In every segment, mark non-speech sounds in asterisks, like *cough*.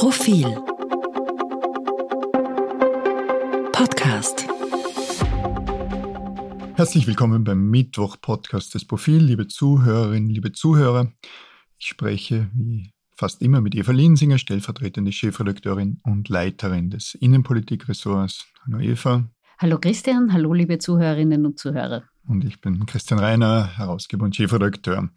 Profil Podcast Herzlich willkommen beim Mittwoch-Podcast des Profil, liebe Zuhörerinnen, liebe Zuhörer. Ich spreche wie fast immer mit Eva Linsinger, stellvertretende Chefredakteurin und Leiterin des Innenpolitikressorts. Hallo Eva. Hallo Christian, hallo liebe Zuhörerinnen und Zuhörer. Und ich bin Christian Reiner, Herausgeber und Chefredakteur.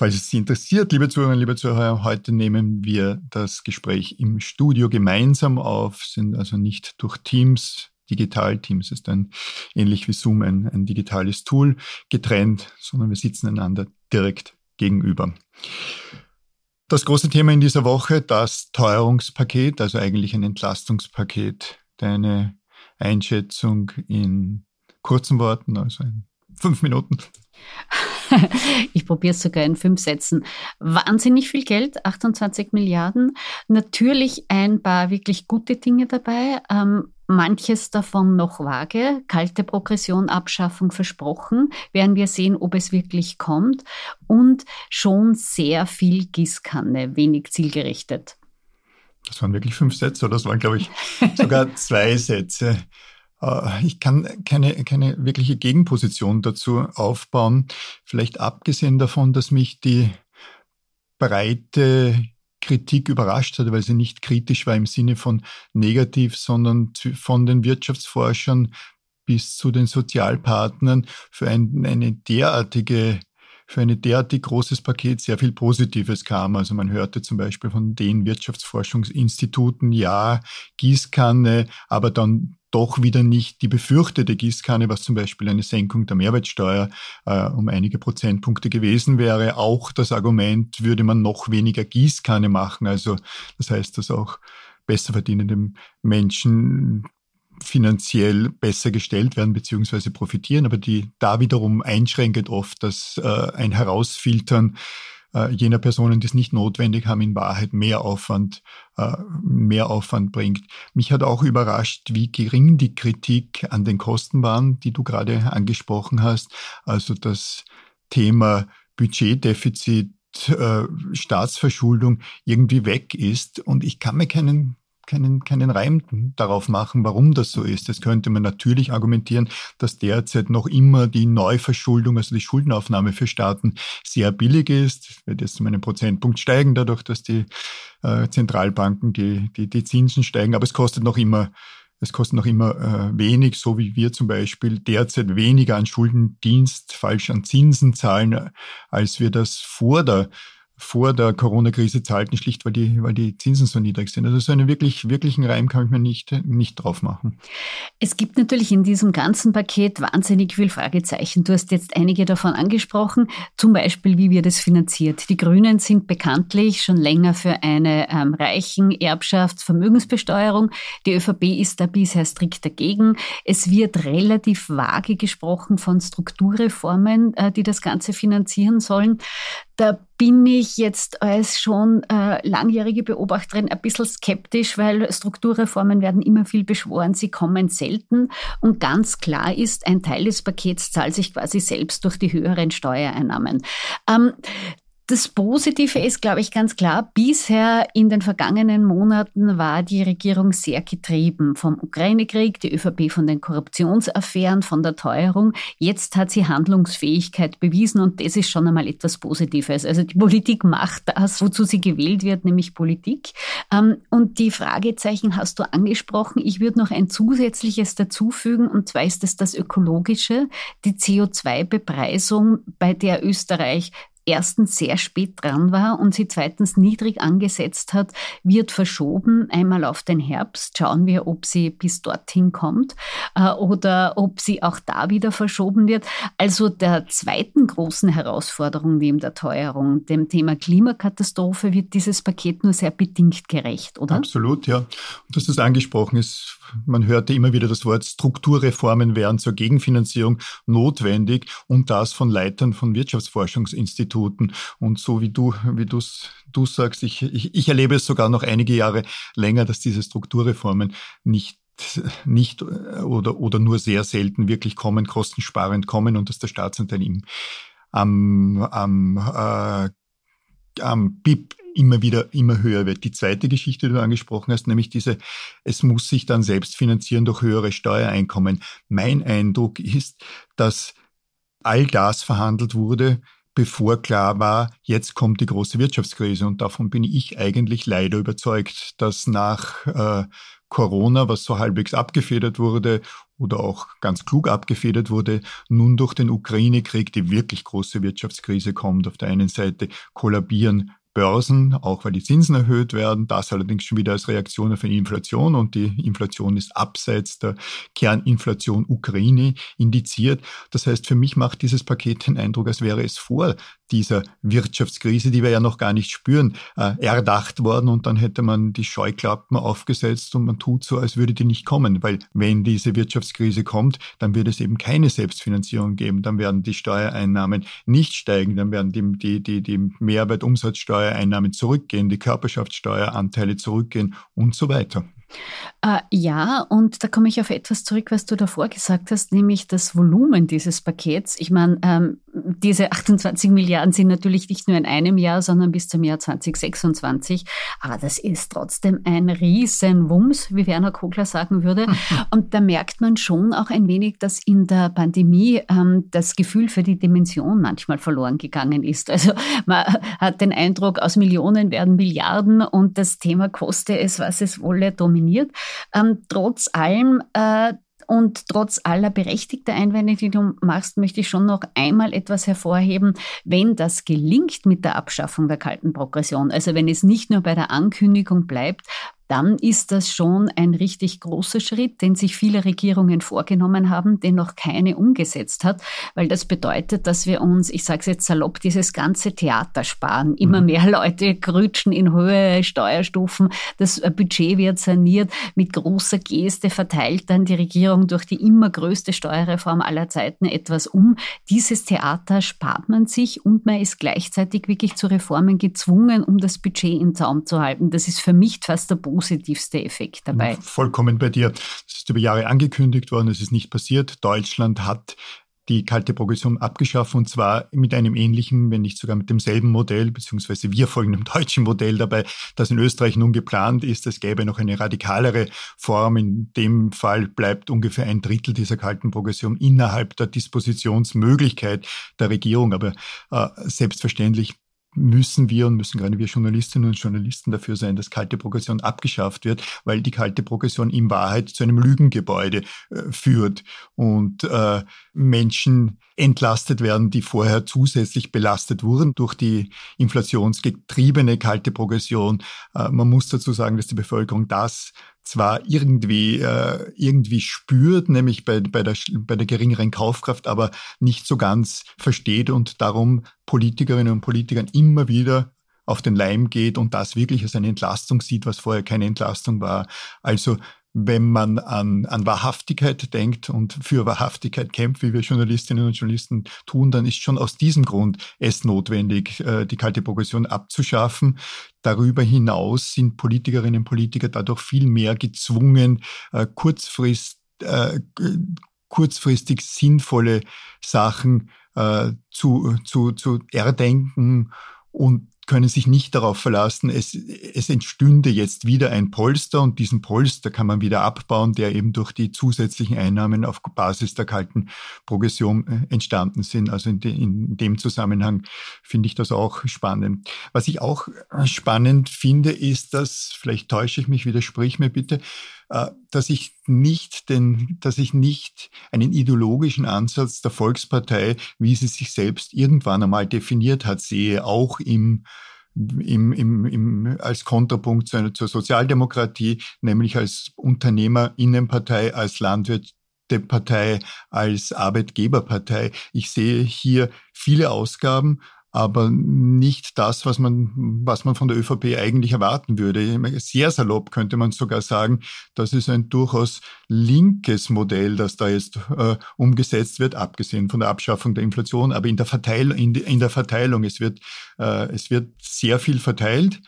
Falls es Sie interessiert, liebe Zuhörerinnen, liebe Zuhörer, heute nehmen wir das Gespräch im Studio gemeinsam auf, sind also nicht durch Teams, Digital Teams ist ein ähnlich wie Zoom ein, ein digitales Tool getrennt, sondern wir sitzen einander direkt gegenüber. Das große Thema in dieser Woche, das Teuerungspaket, also eigentlich ein Entlastungspaket. Deine Einschätzung in kurzen Worten, also in fünf Minuten. *laughs* ich probiere es sogar in fünf Sätzen. Wahnsinnig viel Geld, 28 Milliarden. Natürlich ein paar wirklich gute Dinge dabei. Ähm, manches davon noch vage. Kalte Progression, Abschaffung versprochen. Werden wir sehen, ob es wirklich kommt. Und schon sehr viel Gießkanne, wenig zielgerichtet. Das waren wirklich fünf Sätze, oder das waren, glaube ich, sogar *laughs* zwei Sätze. Äh, ich kann keine, keine wirkliche Gegenposition dazu aufbauen. Vielleicht abgesehen davon, dass mich die breite Kritik überrascht hat, weil sie nicht kritisch war im Sinne von negativ, sondern von den Wirtschaftsforschern bis zu den Sozialpartnern für ein, eine derartige für ein derartig großes Paket sehr viel Positives kam. Also man hörte zum Beispiel von den Wirtschaftsforschungsinstituten, ja, Gießkanne, aber dann doch wieder nicht die befürchtete Gießkanne, was zum Beispiel eine Senkung der Mehrwertsteuer äh, um einige Prozentpunkte gewesen wäre. Auch das Argument, würde man noch weniger Gießkanne machen. Also das heißt, dass auch besser verdienende Menschen finanziell besser gestellt werden beziehungsweise profitieren, aber die da wiederum einschränket oft dass äh, ein Herausfiltern äh, jener Personen, die es nicht notwendig haben, in Wahrheit mehr Aufwand, äh, mehr Aufwand bringt. Mich hat auch überrascht, wie gering die Kritik an den Kosten waren, die du gerade angesprochen hast. Also das Thema Budgetdefizit äh, Staatsverschuldung irgendwie weg ist. Und ich kann mir keinen keinen, keinen Reim darauf machen, warum das so ist. Das könnte man natürlich argumentieren, dass derzeit noch immer die Neuverschuldung, also die Schuldenaufnahme für Staaten sehr billig ist. Wird jetzt um einen Prozentpunkt steigen, dadurch, dass die äh, Zentralbanken die, die, die Zinsen steigen. Aber es kostet noch immer es kostet noch immer äh, wenig, so wie wir zum Beispiel derzeit weniger an Schuldendienst, falsch an Zinsen zahlen, als wir das vor der vor der Corona-Krise zahlten, schlicht weil die, weil die Zinsen so niedrig sind. Also so einen wirklich, wirklichen Reim kann ich mir nicht, nicht drauf machen. Es gibt natürlich in diesem ganzen Paket wahnsinnig viel Fragezeichen. Du hast jetzt einige davon angesprochen, zum Beispiel, wie wird es finanziert. Die Grünen sind bekanntlich schon länger für eine ähm, reichen Erbschaftsvermögensbesteuerung. Die ÖVP ist da bisher strikt dagegen. Es wird relativ vage gesprochen von Strukturreformen, äh, die das Ganze finanzieren sollen. Da bin ich jetzt als schon äh, langjährige Beobachterin ein bisschen skeptisch, weil Strukturreformen werden immer viel beschworen, sie kommen selten. Und ganz klar ist, ein Teil des Pakets zahlt sich quasi selbst durch die höheren Steuereinnahmen. Ähm, das Positive ist, glaube ich, ganz klar, bisher in den vergangenen Monaten war die Regierung sehr getrieben vom Ukraine-Krieg, die ÖVP von den Korruptionsaffären, von der Teuerung. Jetzt hat sie Handlungsfähigkeit bewiesen und das ist schon einmal etwas Positives. Also die Politik macht das, wozu sie gewählt wird, nämlich Politik. Ähm, und die Fragezeichen hast du angesprochen. Ich würde noch ein zusätzliches dazufügen und zwar ist es das Ökologische, die CO2-Bepreisung, bei der Österreich erstens sehr spät dran war und sie zweitens niedrig angesetzt hat, wird verschoben, einmal auf den Herbst. Schauen wir, ob sie bis dorthin kommt äh, oder ob sie auch da wieder verschoben wird. Also der zweiten großen Herausforderung neben der Teuerung, dem Thema Klimakatastrophe, wird dieses Paket nur sehr bedingt gerecht, oder? Absolut, ja. Und dass das angesprochen ist, man hörte immer wieder das Wort Strukturreformen wären zur Gegenfinanzierung notwendig und das von Leitern von Wirtschaftsforschungsinstituten Instituten. Und so wie du, wie du's, du sagst, ich, ich, ich erlebe es sogar noch einige Jahre länger, dass diese Strukturreformen nicht nicht oder, oder nur sehr selten wirklich kommen, kostensparend kommen und dass der Staatsanteil am, am, äh, am BIP immer wieder, immer höher wird. Die zweite Geschichte, die du angesprochen hast, nämlich diese, es muss sich dann selbst finanzieren durch höhere Steuereinkommen. Mein Eindruck ist, dass all das verhandelt wurde, bevor klar war, jetzt kommt die große Wirtschaftskrise. Und davon bin ich eigentlich leider überzeugt, dass nach äh, Corona, was so halbwegs abgefedert wurde oder auch ganz klug abgefedert wurde, nun durch den Ukraine-Krieg die wirklich große Wirtschaftskrise kommt. Auf der einen Seite kollabieren Börsen, auch weil die Zinsen erhöht werden. Das allerdings schon wieder als Reaktion auf eine Inflation und die Inflation ist abseits der Kerninflation Ukraine indiziert. Das heißt, für mich macht dieses Paket den Eindruck, als wäre es vor dieser Wirtschaftskrise, die wir ja noch gar nicht spüren, äh, erdacht worden und dann hätte man die Scheuklappen aufgesetzt und man tut so, als würde die nicht kommen, weil wenn diese Wirtschaftskrise kommt, dann wird es eben keine Selbstfinanzierung geben, dann werden die Steuereinnahmen nicht steigen, dann werden die, die, die, die Mehrwertumsatzsteuer Steuereinnahmen zurückgehen, die Körperschaftssteueranteile zurückgehen und so weiter. Äh, ja, und da komme ich auf etwas zurück, was du davor gesagt hast, nämlich das Volumen dieses Pakets. Ich meine, ähm, diese 28 Milliarden sind natürlich nicht nur in einem Jahr, sondern bis zum Jahr 2026. Aber das ist trotzdem ein Riesenwumms, wie Werner Kogler sagen würde. *laughs* Und da merkt man schon auch ein wenig, dass in der Pandemie ähm, das Gefühl für die Dimension manchmal verloren gegangen ist. Also man hat den Eindruck, aus Millionen werden Milliarden und das Thema koste es, was es wolle, dominiert. Ähm, trotz allem äh, und trotz aller berechtigter Einwände, die du machst, möchte ich schon noch einmal etwas hervorheben. Wenn das gelingt mit der Abschaffung der kalten Progression, also wenn es nicht nur bei der Ankündigung bleibt, dann ist das schon ein richtig großer Schritt, den sich viele Regierungen vorgenommen haben, den noch keine umgesetzt hat, weil das bedeutet, dass wir uns, ich sage es jetzt salopp, dieses ganze Theater sparen. Immer mhm. mehr Leute grütschen in hohe Steuerstufen, das Budget wird saniert, mit großer Geste verteilt dann die Regierung durch die immer größte Steuerreform aller Zeiten etwas um. Dieses Theater spart man sich und man ist gleichzeitig wirklich zu Reformen gezwungen, um das Budget im Zaum zu halten. Das ist für mich fast der Boden positivste Effekt dabei. Vollkommen bei dir. Das ist über Jahre angekündigt worden, es ist nicht passiert. Deutschland hat die kalte Progression abgeschafft und zwar mit einem ähnlichen, wenn nicht sogar mit demselben Modell, beziehungsweise wir folgen dem deutschen Modell dabei, das in Österreich nun geplant ist. Es gäbe noch eine radikalere Form. In dem Fall bleibt ungefähr ein Drittel dieser kalten Progression innerhalb der Dispositionsmöglichkeit der Regierung. Aber äh, selbstverständlich müssen wir und müssen gerade wir Journalistinnen und Journalisten dafür sein, dass kalte Progression abgeschafft wird, weil die kalte Progression in Wahrheit zu einem Lügengebäude äh, führt und äh, Menschen entlastet werden, die vorher zusätzlich belastet wurden durch die inflationsgetriebene kalte Progression. Äh, man muss dazu sagen, dass die Bevölkerung das zwar irgendwie, äh, irgendwie spürt, nämlich bei, bei, der, bei der geringeren Kaufkraft, aber nicht so ganz versteht und darum Politikerinnen und Politikern immer wieder auf den Leim geht und das wirklich als eine Entlastung sieht, was vorher keine Entlastung war. Also wenn man an, an Wahrhaftigkeit denkt und für Wahrhaftigkeit kämpft, wie wir Journalistinnen und Journalisten tun, dann ist schon aus diesem Grund es notwendig, äh, die kalte Progression abzuschaffen. Darüber hinaus sind Politikerinnen und Politiker dadurch viel mehr gezwungen, äh, kurzfrist, äh, kurzfristig sinnvolle Sachen zu, zu, zu erdenken und können sich nicht darauf verlassen, es, es entstünde jetzt wieder ein Polster und diesen Polster kann man wieder abbauen, der eben durch die zusätzlichen Einnahmen auf Basis der kalten Progression äh, entstanden sind. Also in, de, in dem Zusammenhang finde ich das auch spannend. Was ich auch äh, spannend finde, ist, dass, vielleicht täusche ich mich, widersprich mir bitte, äh, dass ich nicht den, dass ich nicht einen ideologischen Ansatz der Volkspartei, wie sie sich selbst irgendwann einmal definiert hat, sehe, auch im im, im, im, als Kontrapunkt zur, zur Sozialdemokratie, nämlich als Unternehmerinnenpartei, als Landwirtepartei, als Arbeitgeberpartei. Ich sehe hier viele Ausgaben, aber nicht das, was man, was man von der ÖVP eigentlich erwarten würde. Sehr salopp könnte man sogar sagen, das ist ein durchaus linkes Modell, das da jetzt äh, umgesetzt wird, abgesehen von der Abschaffung der Inflation, aber in der, Verteil in, in der Verteilung. Es wird, äh, es wird sehr viel verteilt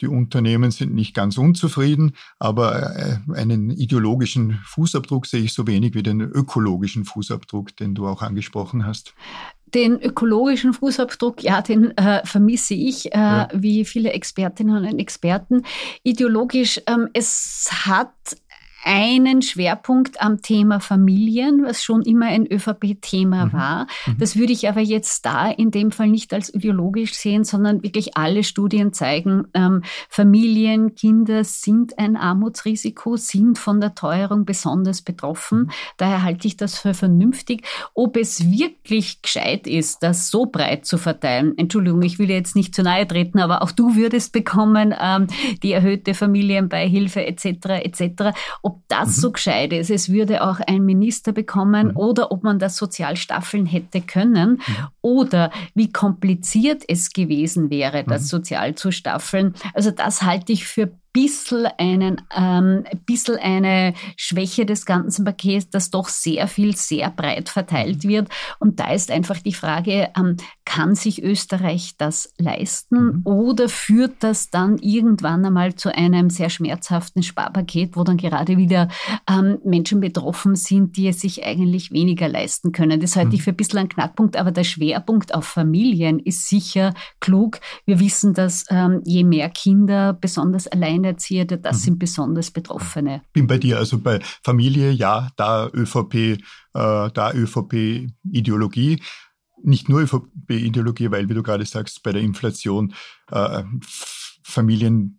die Unternehmen sind nicht ganz unzufrieden, aber äh, einen ideologischen Fußabdruck sehe ich so wenig wie den ökologischen Fußabdruck, den du auch angesprochen hast. Den ökologischen Fußabdruck, ja, den äh, vermisse ich, äh, ja. wie viele Expertinnen und Experten. Ideologisch, ähm, es hat einen Schwerpunkt am Thema Familien, was schon immer ein ÖVP-Thema mhm. war. Mhm. Das würde ich aber jetzt da in dem Fall nicht als ideologisch sehen, sondern wirklich alle Studien zeigen, ähm, Familien, Kinder sind ein Armutsrisiko, sind von der Teuerung besonders betroffen. Mhm. Daher halte ich das für vernünftig. Ob es wirklich gescheit ist, das so breit zu verteilen, Entschuldigung, ich will jetzt nicht zu nahe treten, aber auch du würdest bekommen ähm, die erhöhte Familienbeihilfe etc. etc. Ob ob das mhm. so gescheit ist, es würde auch ein Minister bekommen mhm. oder ob man das sozial staffeln hätte können mhm. oder wie kompliziert es gewesen wäre, das mhm. sozial zu staffeln. Also das halte ich für bisschen, einen, ähm, ein bisschen eine Schwäche des ganzen Pakets, dass doch sehr viel sehr breit verteilt wird. Und da ist einfach die Frage, ähm, kann sich Österreich das leisten mhm. oder führt das dann irgendwann einmal zu einem sehr schmerzhaften Sparpaket, wo dann gerade wieder ähm, Menschen betroffen sind, die es sich eigentlich weniger leisten können. Das halte mhm. ich für ein bisschen ein Knackpunkt, aber der Schwerpunkt auf Familien ist sicher klug. Wir wissen, dass ähm, je mehr Kinder besonders alleine Alleinerziehende, das mhm. sind besonders Betroffene. Bin bei dir, also bei Familie, ja, da ÖVP, äh, da ÖVP-Ideologie. Nicht nur ÖVP-Ideologie, weil, wie du gerade sagst, bei der Inflation äh, Familien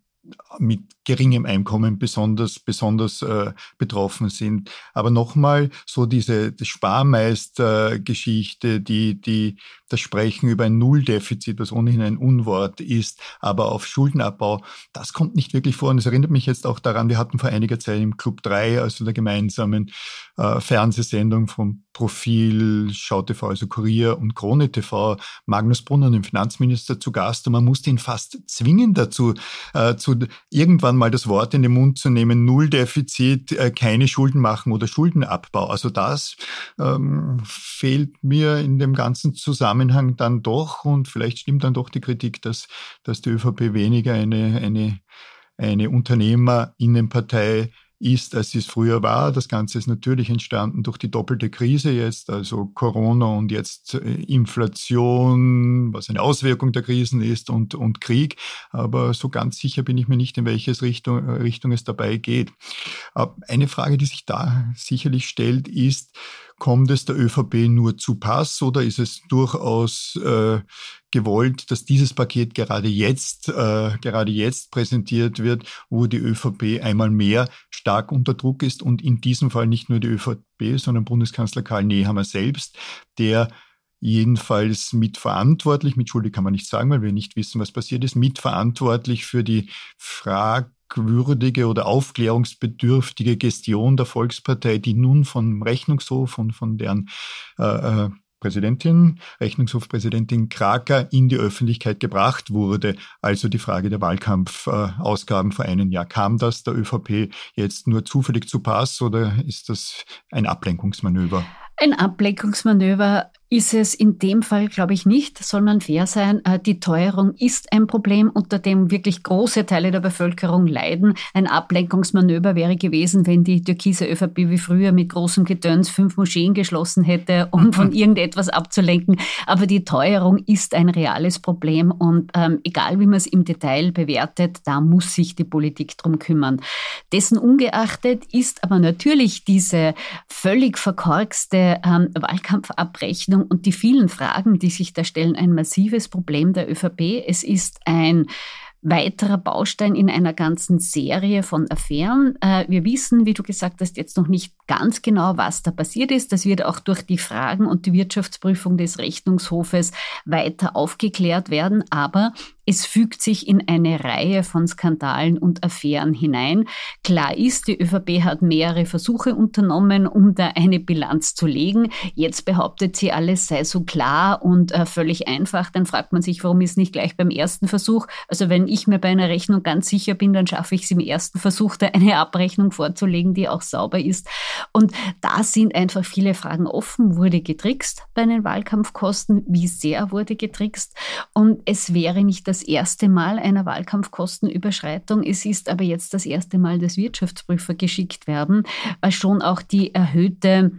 mit geringem Einkommen besonders, besonders äh, betroffen sind. Aber nochmal, so diese Sparmeister-Geschichte, die, die, das Sprechen über ein Nulldefizit, was ohnehin ein Unwort ist, aber auf Schuldenabbau, das kommt nicht wirklich vor. Und es erinnert mich jetzt auch daran, wir hatten vor einiger Zeit im Club 3, also der gemeinsamen äh, Fernsehsendung vom Profil, Schau TV, also Kurier und Krone TV, Magnus Brunner, den Finanzminister, zu Gast. Und man musste ihn fast zwingen dazu, äh, zu irgendwann mal das Wort in den Mund zu nehmen, Nulldefizit, äh, keine Schulden machen oder Schuldenabbau. Also das ähm, fehlt mir in dem ganzen Zusammenhang dann doch und vielleicht stimmt dann doch die Kritik, dass, dass die ÖVP weniger eine, eine, eine Unternehmerinnenpartei ist, als es früher war. Das Ganze ist natürlich entstanden durch die doppelte Krise jetzt, also Corona und jetzt äh, Inflation, was eine Auswirkung der Krisen ist und, und Krieg. Aber so ganz sicher bin ich mir nicht, in welche Richtung, Richtung es dabei geht. Äh, eine Frage, die sich da sicherlich stellt, ist, Kommt es der ÖVP nur zu Pass oder ist es durchaus äh, gewollt, dass dieses Paket gerade jetzt, äh, gerade jetzt präsentiert wird, wo die ÖVP einmal mehr stark unter Druck ist und in diesem Fall nicht nur die ÖVP, sondern Bundeskanzler Karl Nehammer selbst, der jedenfalls mitverantwortlich, mit Schuldig kann man nicht sagen, weil wir nicht wissen, was passiert ist, mitverantwortlich für die Frage, fragwürdige oder aufklärungsbedürftige Gestion der Volkspartei, die nun vom Rechnungshof und von deren äh, äh, Präsidentin, Rechnungshofpräsidentin Kraker in die Öffentlichkeit gebracht wurde. Also die Frage der Wahlkampfausgaben vor einem Jahr. Kam das der ÖVP jetzt nur zufällig zu Pass oder ist das ein Ablenkungsmanöver? Ein Ablenkungsmanöver ist es in dem Fall, glaube ich, nicht, soll man fair sein. Äh, die Teuerung ist ein Problem, unter dem wirklich große Teile der Bevölkerung leiden. Ein Ablenkungsmanöver wäre gewesen, wenn die türkise ÖVP wie früher mit großem Gedöns fünf Moscheen geschlossen hätte, um *laughs* von irgendetwas abzulenken. Aber die Teuerung ist ein reales Problem und ähm, egal wie man es im Detail bewertet, da muss sich die Politik drum kümmern. Dessen ungeachtet ist aber natürlich diese völlig verkorkste ähm, Wahlkampfabrechnung Entscheidung und die vielen Fragen, die sich da stellen, ein massives Problem der ÖVP. Es ist ein weiterer Baustein in einer ganzen Serie von Affären. Äh, wir wissen, wie du gesagt hast, jetzt noch nicht ganz genau, was da passiert ist. Das wird auch durch die Fragen und die Wirtschaftsprüfung des Rechnungshofes weiter aufgeklärt werden. Aber es fügt sich in eine Reihe von Skandalen und Affären hinein. Klar ist, die ÖVP hat mehrere Versuche unternommen, um da eine Bilanz zu legen. Jetzt behauptet sie, alles sei so klar und äh, völlig einfach. Dann fragt man sich, warum ist nicht gleich beim ersten Versuch? Also wenn ich mir bei einer Rechnung ganz sicher bin, dann schaffe ich es im ersten Versuch, da eine Abrechnung vorzulegen, die auch sauber ist. Und da sind einfach viele Fragen offen. Wurde getrickst bei den Wahlkampfkosten? Wie sehr wurde getrickst? Und es wäre nicht das erste Mal einer Wahlkampfkostenüberschreitung. Es ist aber jetzt das erste Mal, dass Wirtschaftsprüfer geschickt werden, weil schon auch die erhöhte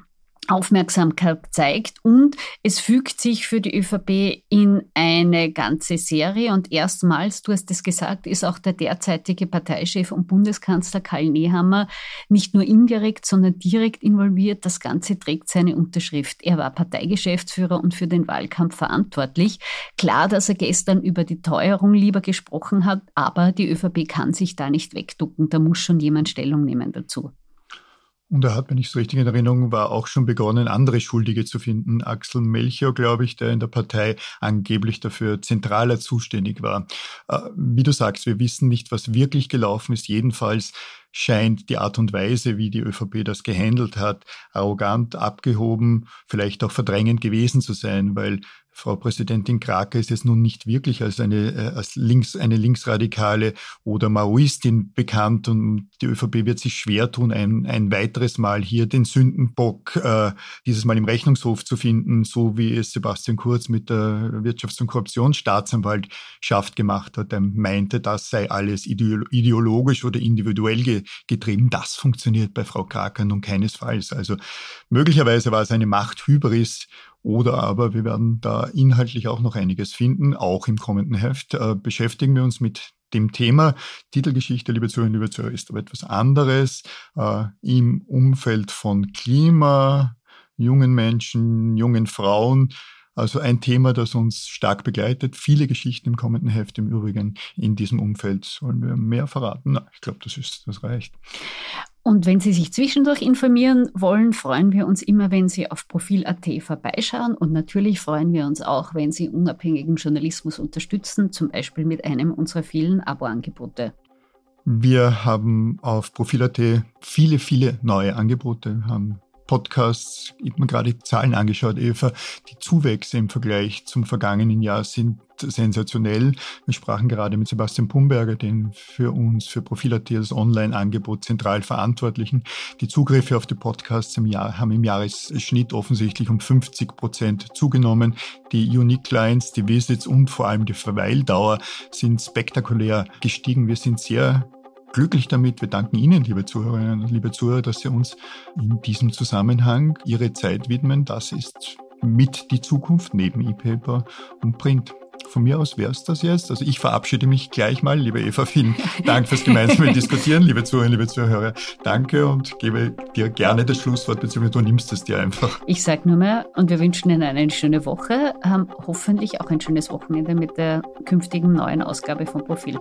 Aufmerksamkeit zeigt und es fügt sich für die ÖVP in eine ganze Serie und erstmals, du hast es gesagt, ist auch der derzeitige Parteichef und Bundeskanzler Karl Nehammer nicht nur indirekt, sondern direkt involviert. Das Ganze trägt seine Unterschrift. Er war Parteigeschäftsführer und für den Wahlkampf verantwortlich. Klar, dass er gestern über die Teuerung lieber gesprochen hat, aber die ÖVP kann sich da nicht wegducken. Da muss schon jemand Stellung nehmen dazu. Und er hat, wenn ich es richtig in Erinnerung war, auch schon begonnen, andere Schuldige zu finden. Axel Melchior, glaube ich, der in der Partei angeblich dafür zentraler zuständig war. Äh, wie du sagst, wir wissen nicht, was wirklich gelaufen ist. Jedenfalls scheint die Art und Weise, wie die ÖVP das gehandelt hat, arrogant, abgehoben, vielleicht auch verdrängend gewesen zu sein, weil Frau Präsidentin Krake ist jetzt nun nicht wirklich als eine, äh, als links, eine Linksradikale oder Maoistin bekannt und die ÖVP wird sich schwer tun, ein, ein weiteres Mal hier den Sündenbock äh, dieses Mal im Rechnungshof zu finden, so wie es Sebastian Kurz mit der Wirtschafts- und Korruptionsstaatsanwaltschaft gemacht hat. Er meinte, das sei alles ideologisch oder individuell getrieben. Das funktioniert bei Frau Krake nun keinesfalls. Also möglicherweise war es eine Machthybris oder aber wir werden da inhaltlich auch noch einiges finden. Auch im kommenden Heft äh, beschäftigen wir uns mit dem Thema. Titelgeschichte, liebe Zuhörerinnen, liebe Zuhörer, ist aber etwas anderes. Äh, Im Umfeld von Klima, jungen Menschen, jungen Frauen. Also ein Thema, das uns stark begleitet. Viele Geschichten im kommenden Heft im Übrigen in diesem Umfeld. Sollen wir mehr verraten? Na, ich glaube, das ist, das reicht. Und wenn Sie sich zwischendurch informieren wollen, freuen wir uns immer, wenn Sie auf Profil.at vorbeischauen. Und natürlich freuen wir uns auch, wenn Sie unabhängigen Journalismus unterstützen, zum Beispiel mit einem unserer vielen Abo-Angebote. Wir haben auf Profil.at viele, viele neue Angebote. Haben Podcasts, ich habe mir gerade die Zahlen angeschaut, Eva, die Zuwächse im Vergleich zum vergangenen Jahr sind sensationell. Wir sprachen gerade mit Sebastian Pumberger, den für uns, für Profil.at das Online-Angebot zentral Verantwortlichen. Die Zugriffe auf die Podcasts im Jahr haben im Jahresschnitt offensichtlich um 50 Prozent zugenommen. Die Unique Clients, die Visits und vor allem die Verweildauer sind spektakulär gestiegen. Wir sind sehr glücklich damit. Wir danken Ihnen, liebe Zuhörerinnen und liebe Zuhörer, dass Sie uns in diesem Zusammenhang Ihre Zeit widmen. Das ist mit die Zukunft neben E-Paper und Print. Von mir aus wäre es das jetzt. Also ich verabschiede mich gleich mal. Liebe Eva, vielen Dank fürs gemeinsame *laughs* Diskutieren. Liebe Zuhörerinnen, liebe Zuhörer, danke und gebe dir gerne das Schlusswort, beziehungsweise du nimmst es dir einfach. Ich sage nur mehr und wir wünschen Ihnen eine schöne Woche, haben hoffentlich auch ein schönes Wochenende mit der künftigen neuen Ausgabe von Profil.